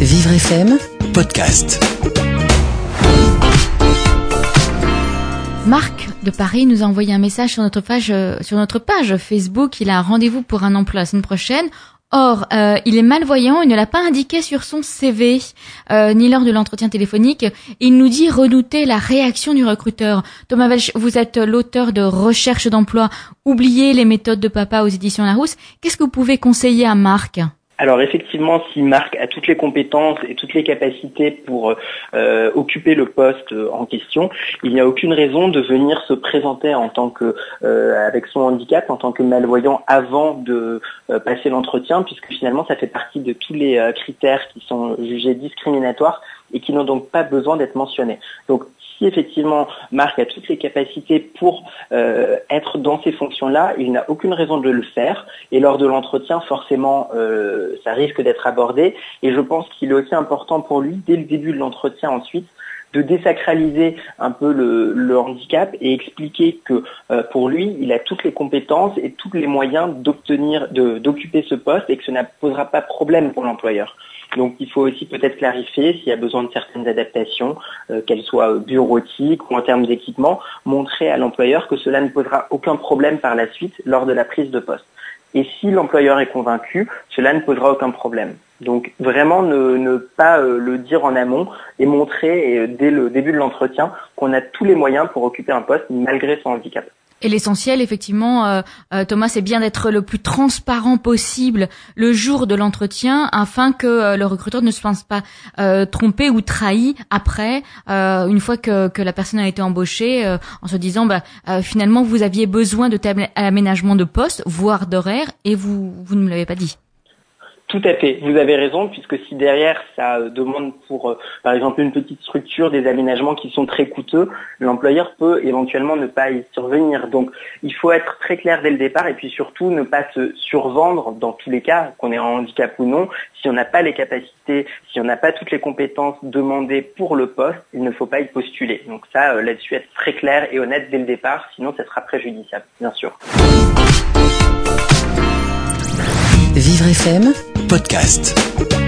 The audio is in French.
Vivre FM Podcast. Marc de Paris nous a envoyé un message sur notre page euh, sur notre page Facebook. Il a un rendez-vous pour un emploi la semaine prochaine. Or, euh, il est malvoyant, il ne l'a pas indiqué sur son CV, euh, ni lors de l'entretien téléphonique. Il nous dit redouter la réaction du recruteur. Thomas Welch, vous êtes l'auteur de Recherche d'emploi, oubliez les méthodes de papa aux éditions Larousse. Qu'est-ce que vous pouvez conseiller à Marc? Alors effectivement, si Marc a toutes les compétences et toutes les capacités pour euh, occuper le poste en question, il n'y a aucune raison de venir se présenter en tant que euh, avec son handicap, en tant que malvoyant avant de euh, passer l'entretien, puisque finalement ça fait partie de tous les critères qui sont jugés discriminatoires et qui n'ont donc pas besoin d'être mentionnés. Si effectivement Marc a toutes les capacités pour euh, être dans ces fonctions-là, il n'a aucune raison de le faire. Et lors de l'entretien, forcément, euh, ça risque d'être abordé. Et je pense qu'il est aussi important pour lui, dès le début de l'entretien ensuite, de désacraliser un peu le, handicap et expliquer que euh, pour lui, il a toutes les compétences et tous les moyens d'obtenir, d'occuper ce poste et que cela ne posera pas problème pour l'employeur. Donc il faut aussi peut-être clarifier s'il y a besoin de certaines adaptations, euh, qu'elles soient bureautiques ou en termes d'équipement, montrer à l'employeur que cela ne posera aucun problème par la suite lors de la prise de poste. Et si l'employeur est convaincu, cela ne posera aucun problème. Donc vraiment ne, pas euh, le dire en amont et montrer euh, dès le début de l'entretien qu'on a tous les moyens pour occuper un poste malgré son handicap. Et l'essentiel, effectivement, euh, euh, Thomas, c'est bien d'être le plus transparent possible le jour de l'entretien, afin que euh, le recruteur ne se pense pas trompé ou trahi après, une fois que, la personne a été embauchée, en se disant, bah, finalement, vous aviez besoin de tel aménagement de poste, voire d'horaire, et vous, vous ne me l'avez pas dit. Tout à fait, vous avez raison, puisque si derrière ça demande pour, euh, par exemple, une petite structure, des aménagements qui sont très coûteux, l'employeur peut éventuellement ne pas y survenir. Donc il faut être très clair dès le départ et puis surtout ne pas se survendre dans tous les cas, qu'on ait un handicap ou non. Si on n'a pas les capacités, si on n'a pas toutes les compétences demandées pour le poste, il ne faut pas y postuler. Donc ça, euh, là-dessus, être très clair et honnête dès le départ, sinon ça sera préjudiciable, bien sûr. Vivre FM podcast.